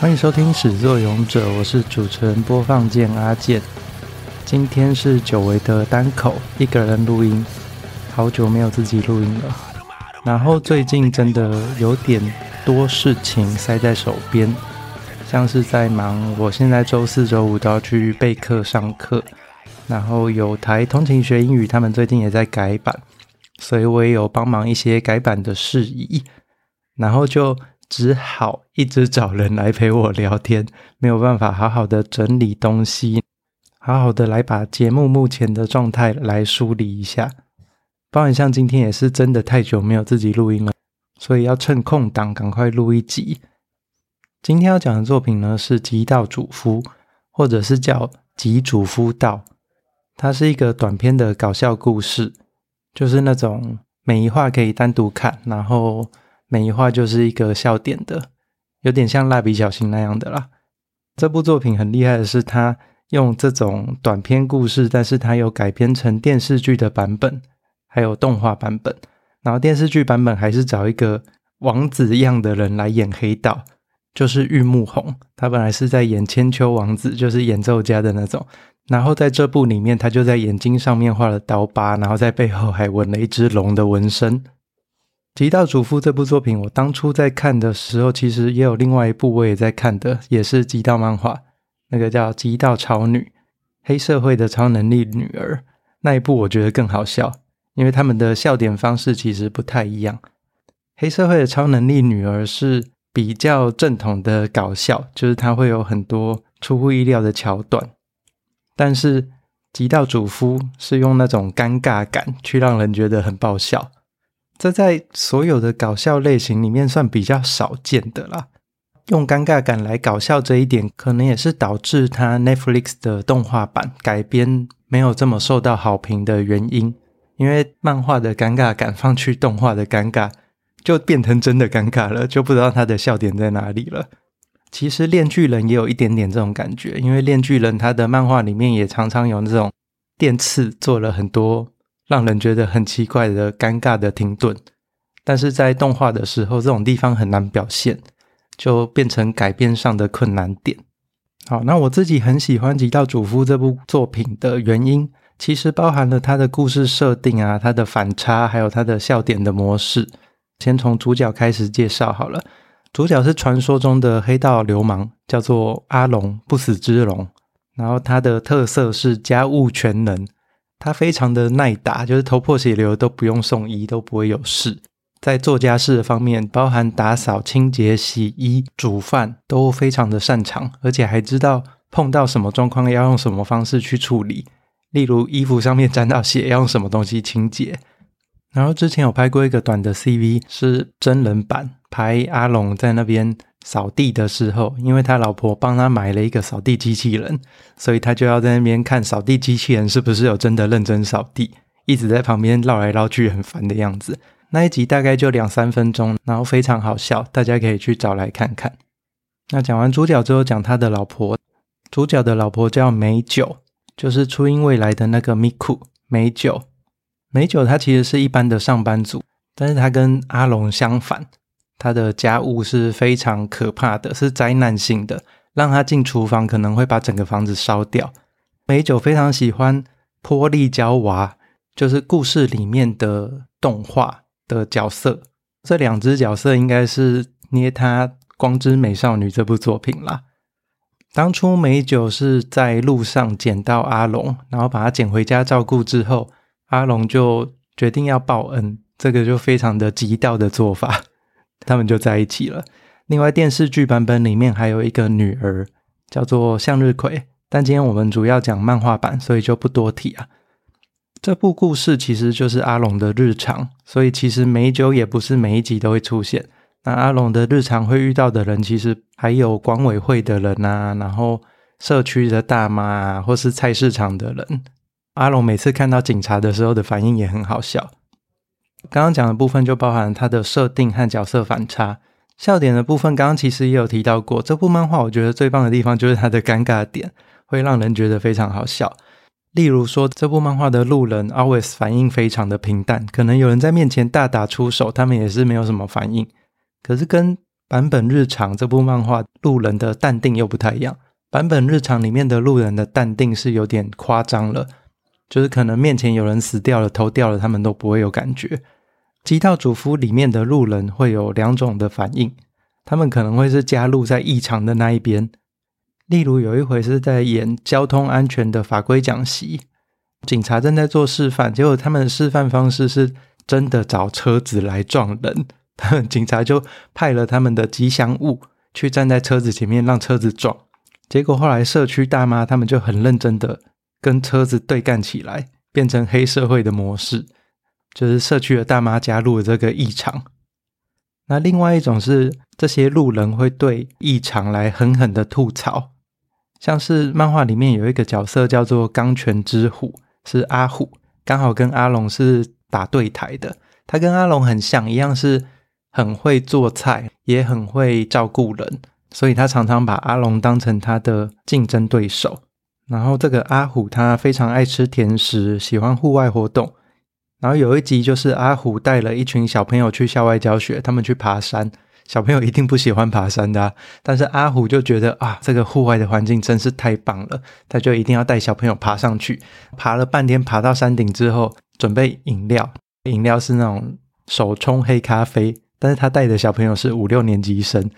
欢迎收听《始作俑者》，我是主持人播放键阿健。今天是久违的单口一个人录音，好久没有自己录音了。然后最近真的有点多事情塞在手边，像是在忙，我现在周四、周五都要去备课上课，然后有台通勤学英语，他们最近也在改版，所以我也有帮忙一些改版的事宜，然后就。只好一直找人来陪我聊天，没有办法好好的整理东西，好好的来把节目目前的状态来梳理一下。包含像今天也是真的太久没有自己录音了，所以要趁空档赶快录一集。今天要讲的作品呢是《极道主夫》，或者是叫《极主夫道》，它是一个短篇的搞笑故事，就是那种每一话可以单独看，然后。每一画就是一个笑点的，有点像蜡笔小新那样的啦。这部作品很厉害的是，它用这种短篇故事，但是它有改编成电视剧的版本，还有动画版本。然后电视剧版本还是找一个王子一样的人来演黑道，就是玉木宏。他本来是在演千秋王子，就是演奏家的那种。然后在这部里面，他就在眼睛上面画了刀疤，然后在背后还纹了一只龙的纹身。《极道主夫》这部作品，我当初在看的时候，其实也有另外一部我也在看的，也是极道漫画，那个叫《极道超女》，黑社会的超能力女儿。那一部我觉得更好笑，因为他们的笑点方式其实不太一样。黑社会的超能力女儿是比较正统的搞笑，就是它会有很多出乎意料的桥段，但是《极道主夫》是用那种尴尬感去让人觉得很爆笑。这在所有的搞笑类型里面算比较少见的啦。用尴尬感来搞笑这一点，可能也是导致它 Netflix 的动画版改编没有这么受到好评的原因。因为漫画的尴尬感放去动画的尴尬，就变成真的尴尬了，就不知道它的笑点在哪里了。其实《链锯人》也有一点点这种感觉，因为《链锯人》它的漫画里面也常常有那种电刺做了很多。让人觉得很奇怪的尴尬的停顿，但是在动画的时候，这种地方很难表现，就变成改编上的困难点。好，那我自己很喜欢《极道主夫》这部作品的原因，其实包含了它的故事设定啊，它的反差，还有它的笑点的模式。先从主角开始介绍好了，主角是传说中的黑道流氓，叫做阿龙，不死之龙。然后他的特色是家务全能。他非常的耐打，就是头破血流都不用送医，都不会有事。在做家事的方面，包含打扫、清洁、洗衣、煮饭，都非常的擅长，而且还知道碰到什么状况要用什么方式去处理。例如衣服上面沾到血，要用什么东西清洁。然后之前有拍过一个短的 CV，是真人版，拍阿龙在那边。扫地的时候，因为他老婆帮他买了一个扫地机器人，所以他就要在那边看扫地机器人是不是有真的认真扫地，一直在旁边绕来绕去，很烦的样子。那一集大概就两三分钟，然后非常好笑，大家可以去找来看看。那讲完主角之后，讲他的老婆。主角的老婆叫美酒，就是初音未来的那个 Miku 美酒。美酒她其实是一般的上班族，但是她跟阿龙相反。他的家务是非常可怕的，是灾难性的，让他进厨房可能会把整个房子烧掉。美酒非常喜欢泼莉娇娃，就是故事里面的动画的角色。这两只角色应该是捏他《光之美少女》这部作品啦。当初美酒是在路上捡到阿龙，然后把他捡回家照顾之后，阿龙就决定要报恩，这个就非常的极道的做法。他们就在一起了。另外，电视剧版本里面还有一个女儿，叫做向日葵。但今天我们主要讲漫画版，所以就不多提啊。这部故事其实就是阿龙的日常，所以其实美酒也不是每一集都会出现。那阿龙的日常会遇到的人，其实还有管委会的人啊，然后社区的大妈啊，或是菜市场的人。阿龙每次看到警察的时候的反应也很好笑。刚刚讲的部分就包含它的设定和角色反差，笑点的部分刚刚其实也有提到过。这部漫画我觉得最棒的地方就是它的尴尬点，会让人觉得非常好笑。例如说，这部漫画的路人 always 反应非常的平淡，可能有人在面前大打出手，他们也是没有什么反应。可是跟坂本日常这部漫画路人的淡定又不太一样。坂本日常里面的路人的淡定是有点夸张了，就是可能面前有人死掉了、头掉了，他们都不会有感觉。极道主夫里面的路人会有两种的反应，他们可能会是加入在异常的那一边。例如有一回是在演交通安全的法规讲习，警察正在做示范，结果他们的示范方式是真的找车子来撞人，警察就派了他们的吉祥物去站在车子前面让车子撞，结果后来社区大妈他们就很认真的跟车子对干起来，变成黑社会的模式，就是社区的大妈加入了这个异常。那另外一种是这些路人会对异常来狠狠的吐槽。像是漫画里面有一个角色叫做钢拳之虎，是阿虎，刚好跟阿龙是打对台的。他跟阿龙很像，一样是很会做菜，也很会照顾人，所以他常常把阿龙当成他的竞争对手。然后这个阿虎他非常爱吃甜食，喜欢户外活动。然后有一集就是阿虎带了一群小朋友去校外教学，他们去爬山。小朋友一定不喜欢爬山的啊，但是阿虎就觉得啊，这个户外的环境真是太棒了，他就一定要带小朋友爬上去。爬了半天，爬到山顶之后，准备饮料，饮料是那种手冲黑咖啡，但是他带的小朋友是五六年级生，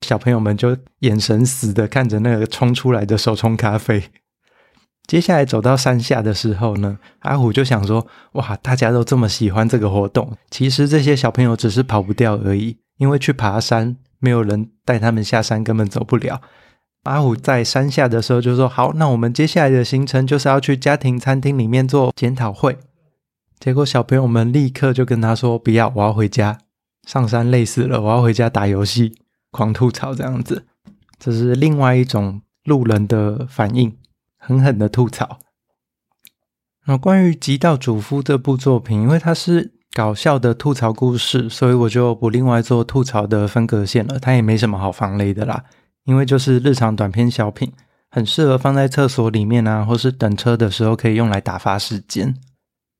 小朋友们就眼神死的看着那个冲出来的手冲咖啡。接下来走到山下的时候呢，阿虎就想说，哇，大家都这么喜欢这个活动，其实这些小朋友只是跑不掉而已。因为去爬山，没有人带他们下山，根本走不了。阿虎在山下的时候就说：“好，那我们接下来的行程就是要去家庭餐厅里面做检讨会。”结果小朋友们立刻就跟他说：“不要，我要回家。上山累死了，我要回家打游戏。”狂吐槽这样子，这是另外一种路人的反应，狠狠的吐槽。那关于《极道主夫》这部作品，因为它是。搞笑的吐槽故事，所以我就不另外做吐槽的分隔线了。它也没什么好防雷的啦，因为就是日常短篇小品，很适合放在厕所里面啊，或是等车的时候可以用来打发时间。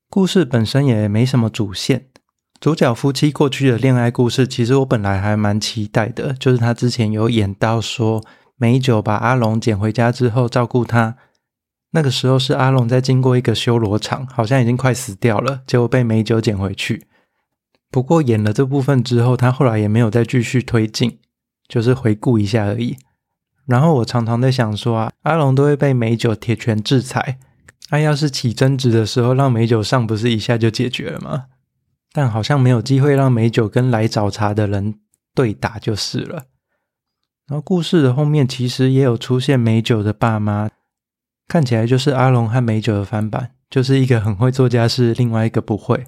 故事本身也没什么主线，主角夫妻过去的恋爱故事，其实我本来还蛮期待的，就是他之前有演到说美酒把阿龙捡回家之后照顾他。那个时候是阿龙在经过一个修罗场，好像已经快死掉了，结果被美酒捡回去。不过演了这部分之后，他后来也没有再继续推进，就是回顾一下而已。然后我常常在想说啊，阿龙都会被美酒铁拳制裁，那要是起争执的时候让美酒上，不是一下就解决了吗？但好像没有机会让美酒跟来找茬的人对打就是了。然后故事的后面其实也有出现美酒的爸妈。看起来就是阿龙和美酒的翻版，就是一个很会做家事，另外一个不会。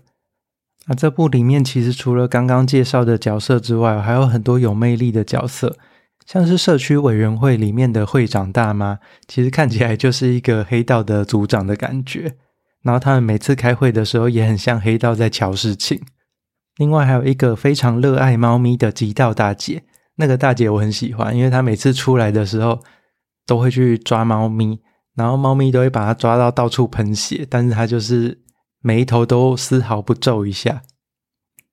那这部里面其实除了刚刚介绍的角色之外，还有很多有魅力的角色，像是社区委员会里面的会长大妈，其实看起来就是一个黑道的组长的感觉。然后他们每次开会的时候，也很像黑道在乔事情。另外还有一个非常热爱猫咪的极道大姐，那个大姐我很喜欢，因为她每次出来的时候都会去抓猫咪。然后猫咪都会把它抓到到处喷血，但是它就是眉头都丝毫不皱一下。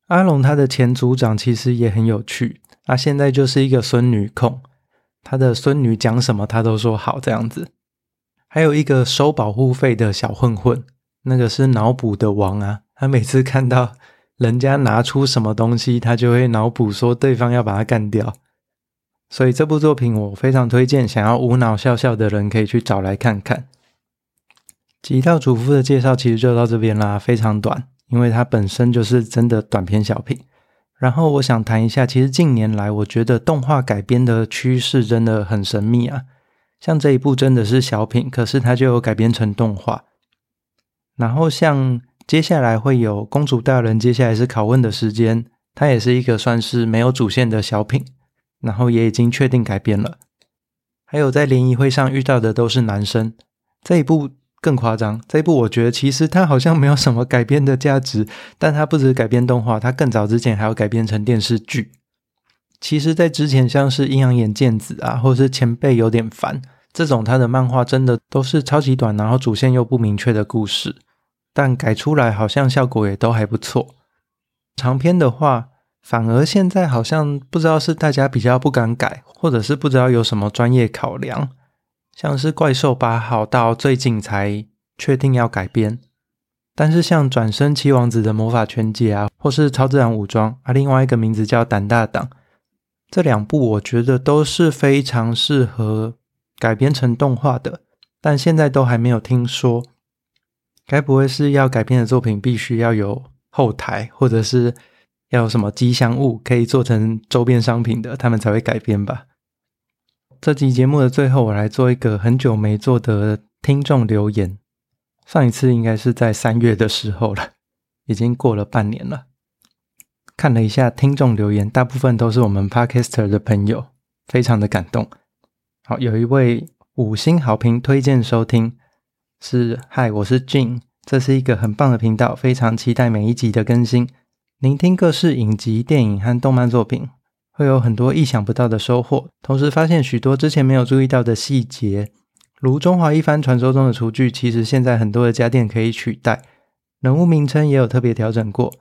阿龙他的前组长其实也很有趣，他现在就是一个孙女控，他的孙女讲什么他都说好这样子。还有一个收保护费的小混混，那个是脑补的王啊，他每次看到人家拿出什么东西，他就会脑补说对方要把他干掉。所以这部作品我非常推荐，想要无脑笑笑的人可以去找来看看。极道主夫的介绍其实就到这边啦，非常短，因为它本身就是真的短篇小品。然后我想谈一下，其实近年来我觉得动画改编的趋势真的很神秘啊。像这一部真的是小品，可是它就有改编成动画。然后像接下来会有公主大人，接下来是拷问的时间，它也是一个算是没有主线的小品。然后也已经确定改编了，还有在联谊会上遇到的都是男生。这一部更夸张，这一部我觉得其实它好像没有什么改编的价值，但它不止改编动画，它更早之前还要改编成电视剧。其实，在之前像是阴阳眼健子啊，或是前辈有点烦这种，他的漫画真的都是超级短，然后主线又不明确的故事，但改出来好像效果也都还不错。长篇的话。反而现在好像不知道是大家比较不敢改，或者是不知道有什么专业考量，像是怪兽八号到最近才确定要改编，但是像转生七王子的魔法全解啊，或是超自然武装啊，另外一个名字叫胆大党，这两部我觉得都是非常适合改编成动画的，但现在都还没有听说。该不会是要改编的作品必须要有后台，或者是要有什么吉祥物可以做成周边商品的，他们才会改编吧？这集节目的最后，我来做一个很久没做的听众留言。上一次应该是在三月的时候了，已经过了半年了。看了一下听众留言，大部分都是我们 Podcaster 的朋友，非常的感动。好，有一位五星好评推荐收听。是，嗨，我是 Jin，这是一个很棒的频道，非常期待每一集的更新。聆听各式影集、电影和动漫作品，会有很多意想不到的收获，同时发现许多之前没有注意到的细节，如中华一番传说中的厨具，其实现在很多的家电可以取代。人物名称也有特别调整过。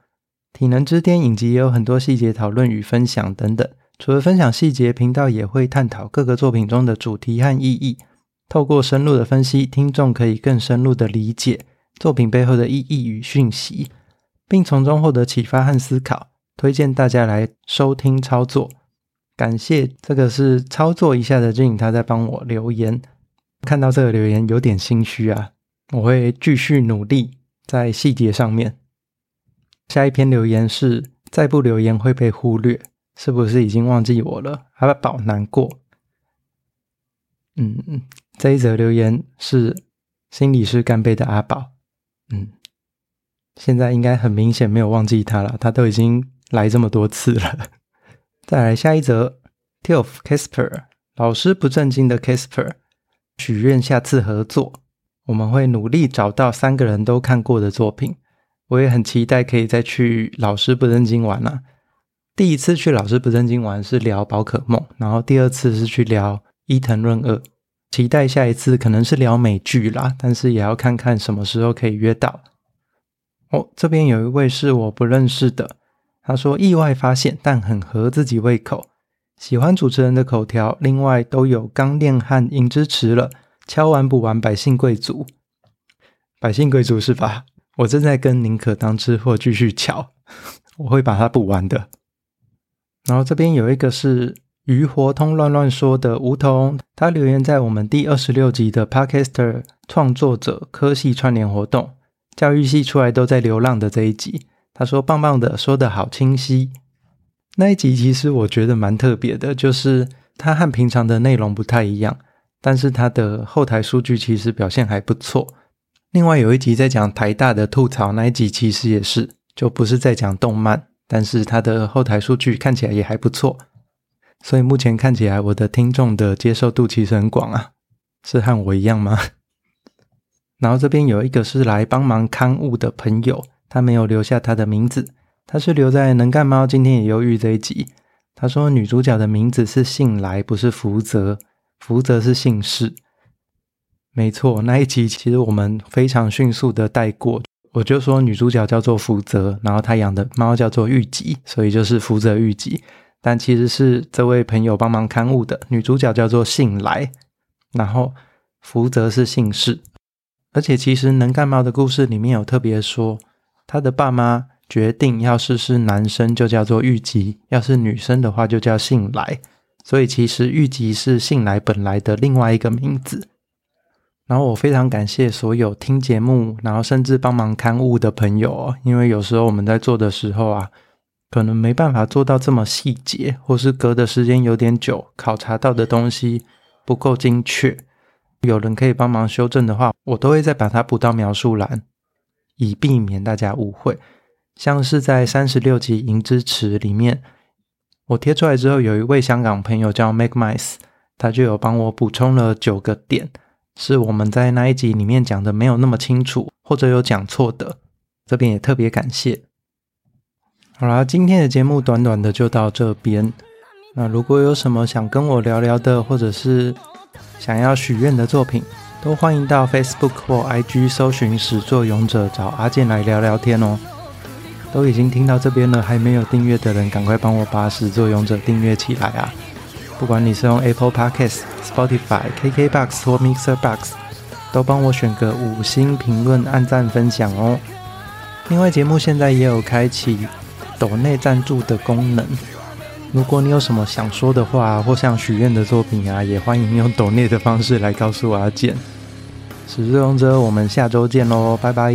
体能之巅影集也有很多细节讨论与分享等等。除了分享细节，频道也会探讨各个作品中的主题和意义。透过深入的分析，听众可以更深入的理解作品背后的意义与讯息，并从中获得启发和思考。推荐大家来收听操作，感谢这个是操作一下的 j 他在帮我留言。看到这个留言有点心虚啊，我会继续努力在细节上面。下一篇留言是：再不留言会被忽略，是不是已经忘记我了？阿宝难过。嗯嗯。这一则留言是心理师干杯的阿宝，嗯，现在应该很明显没有忘记他了，他都已经来这么多次了。再来下一则，Tilf Casper 老师不正经的 Casper 许愿下次合作，我们会努力找到三个人都看过的作品。我也很期待可以再去老师不正经玩了。第一次去老师不正经玩是聊宝可梦，然后第二次是去聊伊藤润二。期待下一次可能是聊美剧啦，但是也要看看什么时候可以约到。哦，这边有一位是我不认识的，他说意外发现，但很合自己胃口，喜欢主持人的口条，另外都有钢炼和银支持了，敲完补完百姓贵族，百姓贵族是吧？我正在跟宁可当吃货继续敲，我会把它补完的。然后这边有一个是。鱼活通乱乱说的梧桐，他留言在我们第二十六集的 Podcaster 创作者科系串联活动，教育系出来都在流浪的这一集。他说棒棒的，说的好清晰。那一集其实我觉得蛮特别的，就是它和平常的内容不太一样，但是它的后台数据其实表现还不错。另外有一集在讲台大的吐槽，那一集其实也是，就不是在讲动漫，但是它的后台数据看起来也还不错。所以目前看起来，我的听众的接受度其实很广啊，是和我一样吗？然后这边有一个是来帮忙刊物的朋友，他没有留下他的名字，他是留在能干猫今天也忧郁这一集。他说女主角的名字是幸来，不是福泽，福泽是姓氏。没错，那一集其实我们非常迅速的带过，我就说女主角叫做福泽，然后她养的猫叫做玉吉，所以就是福泽玉吉。但其实是这位朋友帮忙刊物的女主角叫做幸来，然后福泽是姓氏，而且其实能干猫的故事里面有特别说，他的爸妈决定要是是男生就叫做玉吉，要是女生的话就叫幸来，所以其实玉吉是幸来本来的另外一个名字。然后我非常感谢所有听节目，然后甚至帮忙刊物的朋友哦，因为有时候我们在做的时候啊。可能没办法做到这么细节，或是隔的时间有点久，考察到的东西不够精确。有人可以帮忙修正的话，我都会再把它补到描述栏，以避免大家误会。像是在三十六集《银之池》里面，我贴出来之后，有一位香港朋友叫 Make Mice，他就有帮我补充了九个点，是我们在那一集里面讲的没有那么清楚，或者有讲错的。这边也特别感谢。好啦，今天的节目短短的就到这边。那如果有什么想跟我聊聊的，或者是想要许愿的作品，都欢迎到 Facebook 或 IG 搜寻“始作俑者”，找阿健来聊聊天哦。都已经听到这边了，还没有订阅的人，赶快帮我把始作俑者订阅起来啊！不管你是用 Apple Podcasts、Spotify、KKBox 或 Mixer Box，都帮我选个五星评论、按赞、分享哦。另外，节目现在也有开启抖内赞助的功能。如果你有什么想说的话，或想许愿的作品啊，也欢迎用抖内的方式来告诉阿健。始作俑者，我们下周见喽，拜拜。